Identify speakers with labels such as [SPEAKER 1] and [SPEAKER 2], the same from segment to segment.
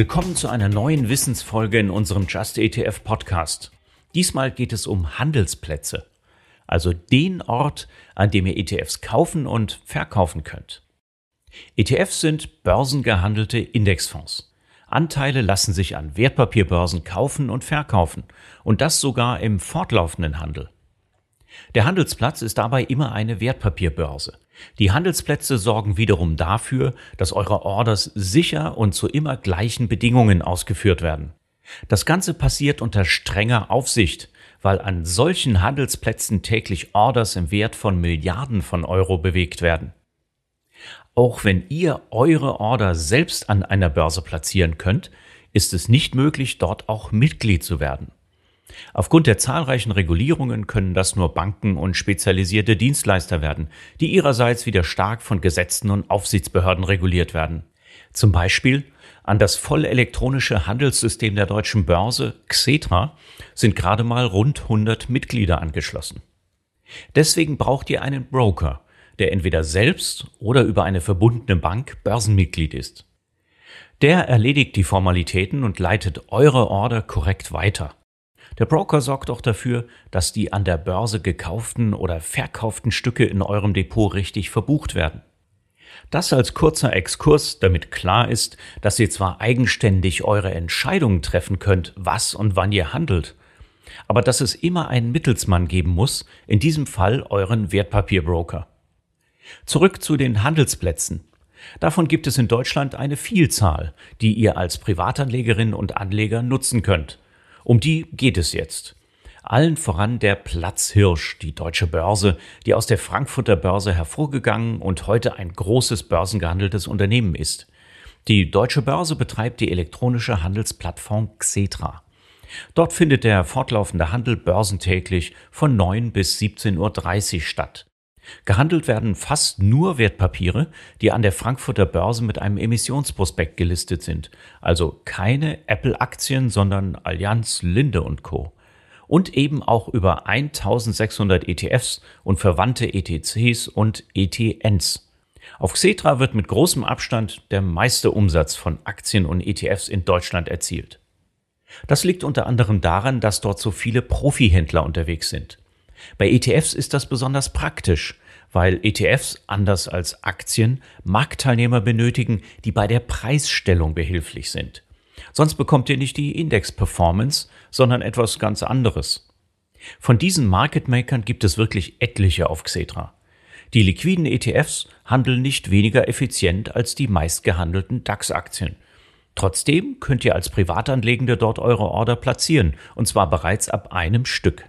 [SPEAKER 1] Willkommen zu einer neuen Wissensfolge in unserem Just ETF Podcast. Diesmal geht es um Handelsplätze, also den Ort, an dem ihr ETFs kaufen und verkaufen könnt. ETFs sind börsengehandelte Indexfonds. Anteile lassen sich an Wertpapierbörsen kaufen und verkaufen und das sogar im fortlaufenden Handel. Der Handelsplatz ist dabei immer eine Wertpapierbörse. Die Handelsplätze sorgen wiederum dafür, dass eure Orders sicher und zu immer gleichen Bedingungen ausgeführt werden. Das Ganze passiert unter strenger Aufsicht, weil an solchen Handelsplätzen täglich Orders im Wert von Milliarden von Euro bewegt werden. Auch wenn ihr eure Order selbst an einer Börse platzieren könnt, ist es nicht möglich, dort auch Mitglied zu werden. Aufgrund der zahlreichen Regulierungen können das nur Banken und spezialisierte Dienstleister werden, die ihrerseits wieder stark von Gesetzen und Aufsichtsbehörden reguliert werden. Zum Beispiel an das vollelektronische Handelssystem der deutschen Börse Xetra sind gerade mal rund 100 Mitglieder angeschlossen. Deswegen braucht ihr einen Broker, der entweder selbst oder über eine verbundene Bank Börsenmitglied ist. Der erledigt die Formalitäten und leitet eure Order korrekt weiter. Der Broker sorgt auch dafür, dass die an der Börse gekauften oder verkauften Stücke in eurem Depot richtig verbucht werden. Das als kurzer Exkurs, damit klar ist, dass ihr zwar eigenständig eure Entscheidungen treffen könnt, was und wann ihr handelt, aber dass es immer einen Mittelsmann geben muss, in diesem Fall euren Wertpapierbroker. Zurück zu den Handelsplätzen. Davon gibt es in Deutschland eine Vielzahl, die ihr als Privatanlegerin und Anleger nutzen könnt. Um die geht es jetzt. Allen voran der Platzhirsch, die deutsche Börse, die aus der Frankfurter Börse hervorgegangen und heute ein großes börsengehandeltes Unternehmen ist. Die deutsche Börse betreibt die elektronische Handelsplattform Xetra. Dort findet der fortlaufende Handel börsentäglich von 9 bis 17.30 Uhr statt. Gehandelt werden fast nur Wertpapiere, die an der Frankfurter Börse mit einem Emissionsprospekt gelistet sind, also keine Apple-Aktien, sondern Allianz, Linde und Co. Und eben auch über 1600 ETFs und verwandte ETCs und ETNs. Auf Xetra wird mit großem Abstand der meiste Umsatz von Aktien und ETFs in Deutschland erzielt. Das liegt unter anderem daran, dass dort so viele Profihändler unterwegs sind. Bei ETFs ist das besonders praktisch, weil ETFs, anders als Aktien, Marktteilnehmer benötigen, die bei der Preisstellung behilflich sind. Sonst bekommt ihr nicht die Index-Performance, sondern etwas ganz anderes. Von diesen Market Makern gibt es wirklich etliche auf Xetra. Die liquiden ETFs handeln nicht weniger effizient als die meistgehandelten DAX-Aktien. Trotzdem könnt ihr als Privatanlegende dort eure Order platzieren, und zwar bereits ab einem Stück.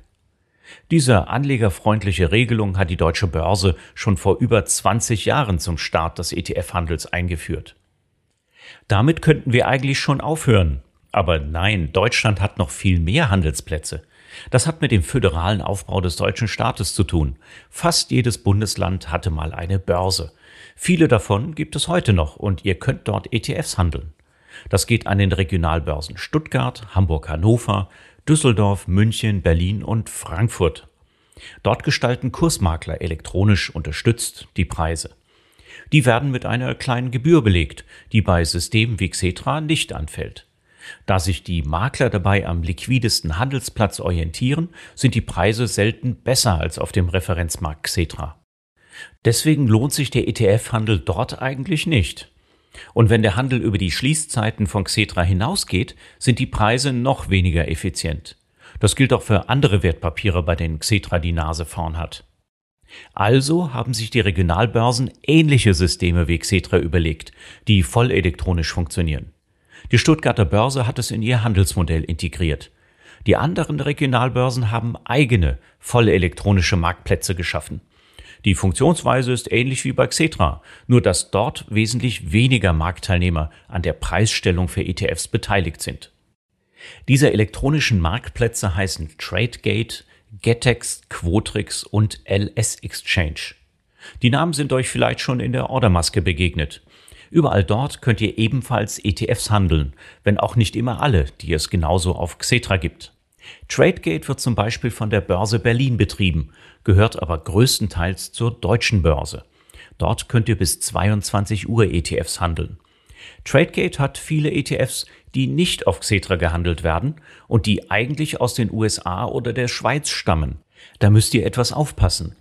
[SPEAKER 1] Diese anlegerfreundliche Regelung hat die deutsche Börse schon vor über 20 Jahren zum Start des ETF-Handels eingeführt. Damit könnten wir eigentlich schon aufhören. Aber nein, Deutschland hat noch viel mehr Handelsplätze. Das hat mit dem föderalen Aufbau des deutschen Staates zu tun. Fast jedes Bundesland hatte mal eine Börse. Viele davon gibt es heute noch und ihr könnt dort ETFs handeln. Das geht an den Regionalbörsen Stuttgart, Hamburg-Hannover, Düsseldorf, München, Berlin und Frankfurt. Dort gestalten Kursmakler elektronisch unterstützt die Preise. Die werden mit einer kleinen Gebühr belegt, die bei Systemen wie Xetra nicht anfällt. Da sich die Makler dabei am liquidesten Handelsplatz orientieren, sind die Preise selten besser als auf dem Referenzmarkt Xetra. Deswegen lohnt sich der ETF-Handel dort eigentlich nicht. Und wenn der Handel über die Schließzeiten von Xetra hinausgeht, sind die Preise noch weniger effizient. Das gilt auch für andere Wertpapiere, bei denen Xetra die Nase vorn hat. Also haben sich die Regionalbörsen ähnliche Systeme wie Xetra überlegt, die voll elektronisch funktionieren. Die Stuttgarter Börse hat es in ihr Handelsmodell integriert. Die anderen Regionalbörsen haben eigene, voll elektronische Marktplätze geschaffen. Die Funktionsweise ist ähnlich wie bei Xetra, nur dass dort wesentlich weniger Marktteilnehmer an der Preisstellung für ETFs beteiligt sind. Diese elektronischen Marktplätze heißen TradeGate, Getex, Quotrix und LS Exchange. Die Namen sind euch vielleicht schon in der Ordermaske begegnet. Überall dort könnt ihr ebenfalls ETFs handeln, wenn auch nicht immer alle, die es genauso auf Xetra gibt. TradeGate wird zum Beispiel von der Börse Berlin betrieben, gehört aber größtenteils zur deutschen Börse. Dort könnt ihr bis 22 Uhr ETFs handeln. TradeGate hat viele ETFs, die nicht auf Xetra gehandelt werden und die eigentlich aus den USA oder der Schweiz stammen. Da müsst ihr etwas aufpassen.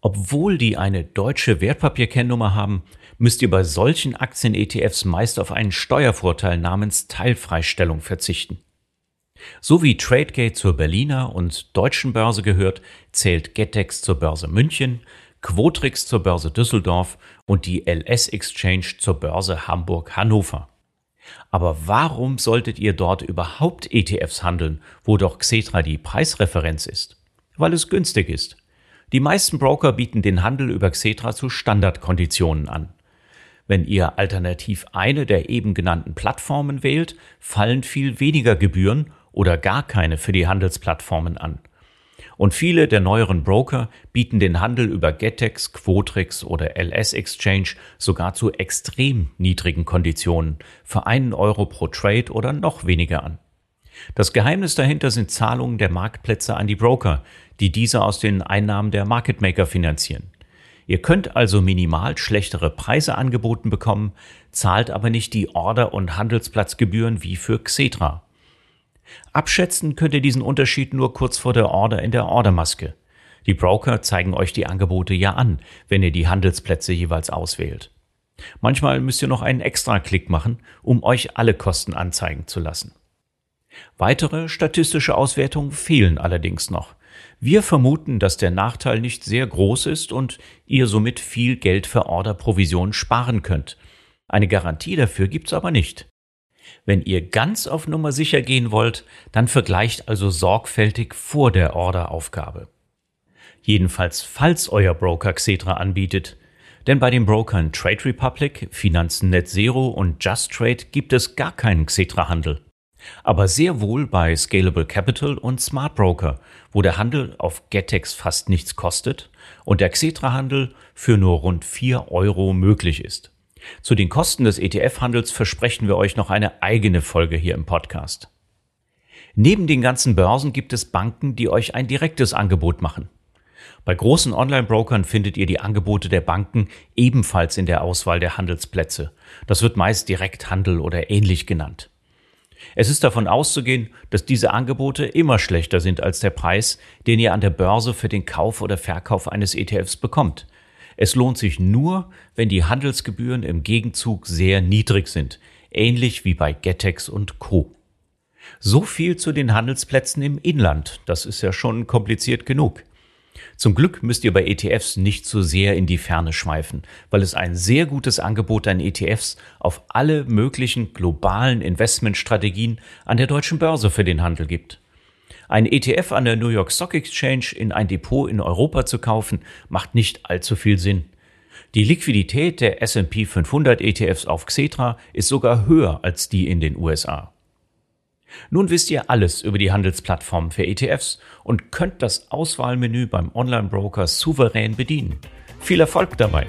[SPEAKER 1] Obwohl die eine deutsche Wertpapierkennnummer haben, müsst ihr bei solchen Aktien-ETFs meist auf einen Steuervorteil namens Teilfreistellung verzichten. So wie Tradegate zur Berliner und deutschen Börse gehört, zählt Getex zur Börse München, Quotrix zur Börse Düsseldorf und die LS Exchange zur Börse Hamburg-Hannover. Aber warum solltet ihr dort überhaupt ETFs handeln, wo doch Xetra die Preisreferenz ist? Weil es günstig ist. Die meisten Broker bieten den Handel über Xetra zu Standardkonditionen an. Wenn ihr alternativ eine der eben genannten Plattformen wählt, fallen viel weniger Gebühren oder gar keine für die Handelsplattformen an. Und viele der neueren Broker bieten den Handel über Getex, Quotrix oder LS Exchange sogar zu extrem niedrigen Konditionen für einen Euro pro Trade oder noch weniger an. Das Geheimnis dahinter sind Zahlungen der Marktplätze an die Broker, die diese aus den Einnahmen der Market Maker finanzieren. Ihr könnt also minimal schlechtere Preise angeboten bekommen, zahlt aber nicht die Order- und Handelsplatzgebühren wie für Xetra. Abschätzen könnt ihr diesen Unterschied nur kurz vor der Order in der Ordermaske. Die Broker zeigen euch die Angebote ja an, wenn ihr die Handelsplätze jeweils auswählt. Manchmal müsst ihr noch einen extra Klick machen, um euch alle Kosten anzeigen zu lassen. Weitere statistische Auswertungen fehlen allerdings noch. Wir vermuten, dass der Nachteil nicht sehr groß ist und ihr somit viel Geld für Orderprovisionen sparen könnt. Eine Garantie dafür gibt's aber nicht. Wenn ihr ganz auf Nummer sicher gehen wollt, dann vergleicht also sorgfältig vor der Orderaufgabe. Jedenfalls falls euer Broker Xetra anbietet, denn bei den Brokern Trade Republic, Finanzen Net Zero und Just Trade gibt es gar keinen Xetra-Handel aber sehr wohl bei Scalable Capital und Smart Broker, wo der Handel auf Getex fast nichts kostet und der Xetra-Handel für nur rund 4 Euro möglich ist. Zu den Kosten des ETF-Handels versprechen wir euch noch eine eigene Folge hier im Podcast. Neben den ganzen Börsen gibt es Banken, die euch ein direktes Angebot machen. Bei großen Online-Brokern findet ihr die Angebote der Banken ebenfalls in der Auswahl der Handelsplätze. Das wird meist Direkthandel oder ähnlich genannt. Es ist davon auszugehen, dass diese Angebote immer schlechter sind als der Preis, den ihr an der Börse für den Kauf oder Verkauf eines ETFs bekommt. Es lohnt sich nur, wenn die Handelsgebühren im Gegenzug sehr niedrig sind, ähnlich wie bei Getex und Co. So viel zu den Handelsplätzen im Inland, das ist ja schon kompliziert genug. Zum Glück müsst ihr bei ETFs nicht zu so sehr in die Ferne schweifen, weil es ein sehr gutes Angebot an ETFs auf alle möglichen globalen Investmentstrategien an der deutschen Börse für den Handel gibt. Ein ETF an der New York Stock Exchange in ein Depot in Europa zu kaufen, macht nicht allzu viel Sinn. Die Liquidität der S&P 500 ETFs auf Xetra ist sogar höher als die in den USA. Nun wisst ihr alles über die Handelsplattformen für ETFs und könnt das Auswahlmenü beim Online-Broker souverän bedienen. Viel Erfolg dabei!